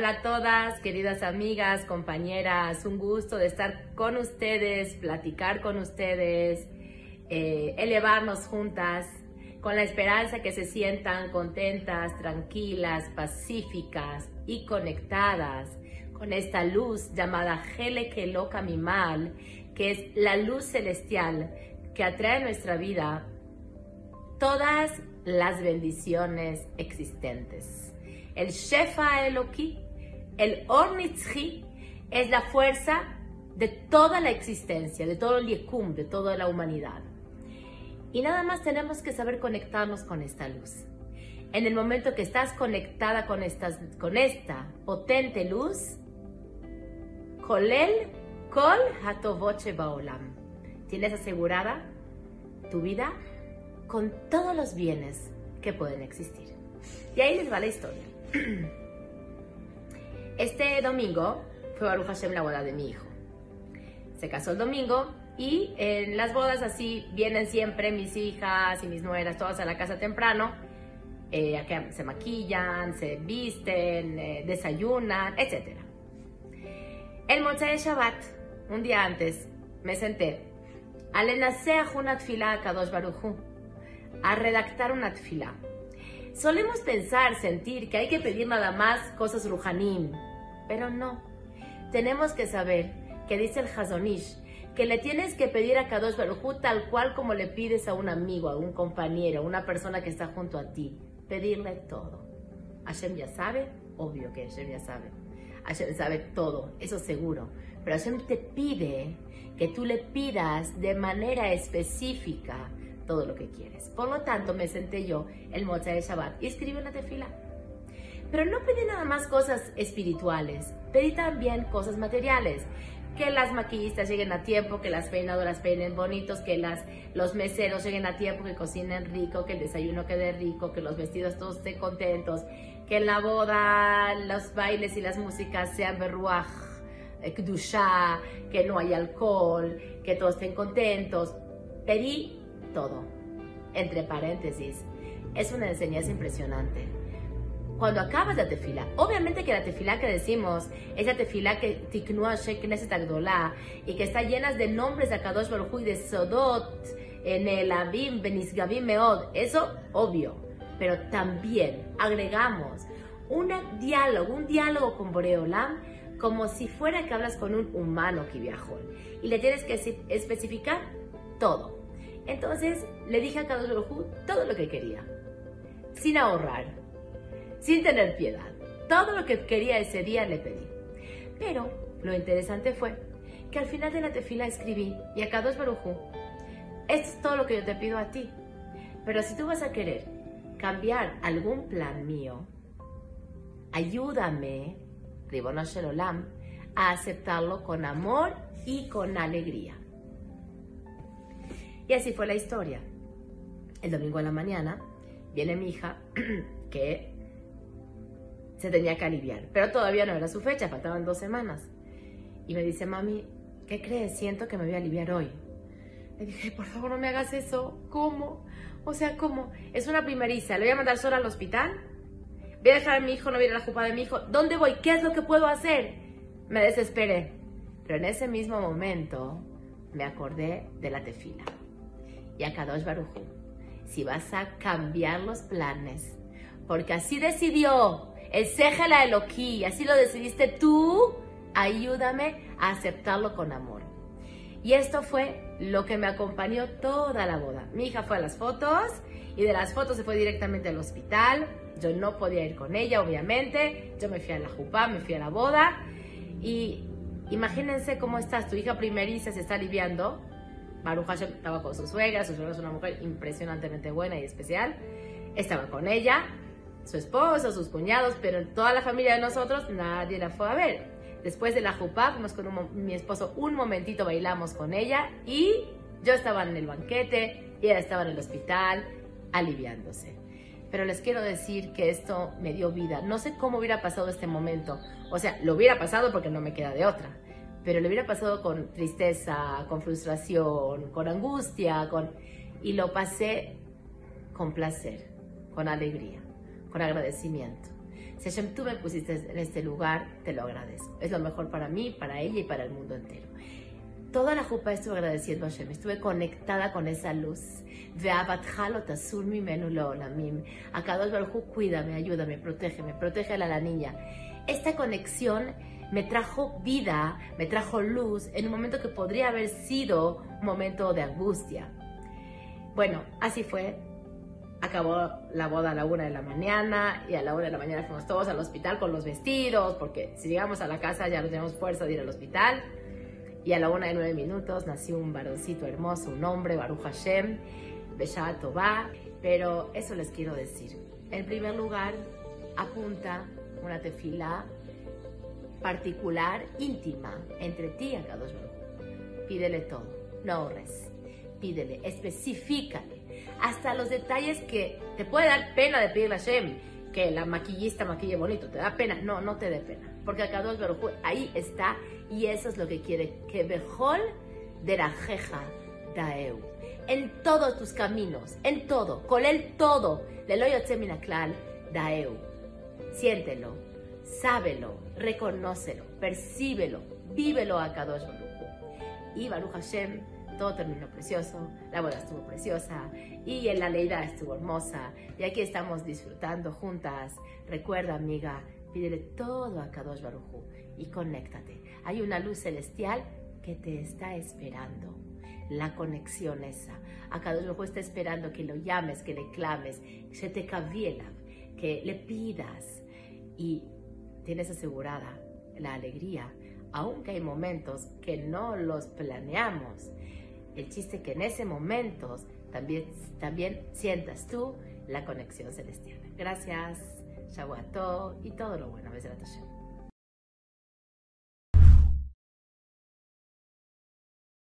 Hola a todas, queridas amigas, compañeras, un gusto de estar con ustedes, platicar con ustedes, eh, elevarnos juntas, con la esperanza que se sientan contentas, tranquilas, pacíficas y conectadas con esta luz llamada Hele Keloka Mimal, que es la luz celestial que atrae a nuestra vida todas las bendiciones existentes. El Shefa Eloki, el Ornitzhi, es la fuerza de toda la existencia, de todo el Yekum, de toda la humanidad. Y nada más tenemos que saber conectarnos con esta luz. En el momento que estás conectada con, estas, con esta potente luz, Kolel Kol Hatovoche Baolam. Tienes asegurada tu vida con todos los bienes que pueden existir. Y ahí les va la historia. Este domingo fue Baruch Hashem la boda de mi hijo. Se casó el domingo y en las bodas así vienen siempre mis hijas y mis nueras, todas a la casa temprano. Eh, se maquillan, se visten, eh, desayunan, etc. El Motzai de Shabbat, un día antes, me senté a una a Kadosh a redactar una tfila. Solemos pensar, sentir que hay que pedir nada más cosas rujanim, pero no. Tenemos que saber que dice el Hazonish que le tienes que pedir a Kadosh Baruj tal cual como le pides a un amigo, a un compañero, a una persona que está junto a ti. Pedirle todo. Hashem ya sabe, obvio que Hashem ya sabe. Hashem sabe todo, eso seguro. Pero Hashem te pide que tú le pidas de manera específica todo lo que quieres. Por lo tanto, me senté yo el Mocha de Shabbat y escribí una tefila. Pero no pedí nada más cosas espirituales, pedí también cosas materiales. Que las maquillistas lleguen a tiempo, que las peinadoras peinen bonitos, que las, los meseros lleguen a tiempo, que cocinen rico, que el desayuno quede rico, que los vestidos todos estén contentos, que en la boda los bailes y las músicas sean berruaj, kdusha, que no hay alcohol, que todos estén contentos. Pedí todo. Entre paréntesis, es una enseñanza impresionante. Cuando acabas la tefila, obviamente que la tefila que decimos es la tefila que tiknua shekneset agdolá y que está llena de nombres de Akadosh Baruj y de Sodot, en el Abim, Benisgabim Meod, eso obvio, pero también agregamos un diálogo, un diálogo con Boreolam como si fuera que hablas con un humano que viajó y le tienes que especificar todo. Entonces le dije a Kadosh Baruj todo lo que quería, sin ahorrar, sin tener piedad. Todo lo que quería ese día le pedí. Pero lo interesante fue que al final de la tefila escribí, y a Kadosh Baruj esto es todo lo que yo te pido a ti. Pero si tú vas a querer cambiar algún plan mío, ayúdame, Ribono Shelolam, a aceptarlo con amor y con alegría. Y así fue la historia. El domingo en la mañana viene mi hija que se tenía que aliviar, pero todavía no era su fecha, faltaban dos semanas. Y me dice, mami, ¿qué crees? Siento que me voy a aliviar hoy. Le dije, por favor, no me hagas eso. ¿Cómo? O sea, ¿cómo? Es una primeriza. ¿Le voy a mandar sola al hospital? ¿Voy a dejar a mi hijo, no voy a la jupa de mi hijo? ¿Dónde voy? ¿Qué es lo que puedo hacer? Me desesperé. Pero en ese mismo momento me acordé de la tefila y a Kadosh Baruchu, si vas a cambiar los planes, porque así decidió el Sejela Eloquí, así lo decidiste tú, ayúdame a aceptarlo con amor. Y esto fue lo que me acompañó toda la boda. Mi hija fue a las fotos y de las fotos se fue directamente al hospital. Yo no podía ir con ella, obviamente. Yo me fui a la jupá, me fui a la boda. Y imagínense cómo estás, tu hija primeriza se está aliviando Baruch Hashem estaba con su suegra, su suegra es una mujer impresionantemente buena y especial. Estaba con ella, su esposo, sus cuñados, pero toda la familia de nosotros nadie la fue a ver. Después de la jupá, fuimos con mi esposo un momentito, bailamos con ella y yo estaba en el banquete y ella estaba en el hospital aliviándose. Pero les quiero decir que esto me dio vida. No sé cómo hubiera pasado este momento. O sea, lo hubiera pasado porque no me queda de otra pero le hubiera pasado con tristeza, con frustración, con angustia, con... y lo pasé con placer, con alegría, con agradecimiento. Si Hashem, tú me pusiste en este lugar, te lo agradezco. Es lo mejor para mí, para ella y para el mundo entero. Toda la jupa estuve agradeciendo a Hashem, estuve conectada con esa luz. Akadosh Baruj cuídame, ayúdame, protégeme, protege a la niña. Esta conexión me trajo vida, me trajo luz en un momento que podría haber sido un momento de angustia. Bueno, así fue. Acabó la boda a la una de la mañana y a la una de la mañana fuimos todos al hospital con los vestidos, porque si llegamos a la casa ya no tenemos fuerza de ir al hospital. Y a la una de nueve minutos nació un varoncito hermoso, un hombre, Baruch Hashem, Beshat Tová. Pero eso les quiero decir. En primer lugar, apunta una tefila particular, íntima, entre ti y Akadosh Baruch. Pídele todo, no ahorres. Pídele, específicale. Hasta los detalles que te puede dar pena de pedirle a Hashem, que la maquillista maquille bonito, te da pena. No, no te dé pena. Porque Akadosh Baruch ahí está y eso es lo que quiere. Que Bejol de la jeja daeu. En todos tus caminos, en todo, con él todo. Le daeu. Siéntelo, sábelo, reconócelo, percíbelo, vívelo a Kadosh Baruch. Y Baruch Hashem, todo terminó precioso, la boda estuvo preciosa y en la leida estuvo hermosa. Y aquí estamos disfrutando juntas. Recuerda, amiga, pídele todo a Kadosh Baruch y conéctate. Hay una luz celestial que te está esperando. La conexión esa. A Kadosh Baruj está esperando que lo llames, que le clames, se te caviela, que le pidas y tienes asegurada la alegría, aunque hay momentos que no los planeamos. El chiste que en ese momento también, también sientas tú la conexión celestial. Gracias, Shavuató y todo lo bueno.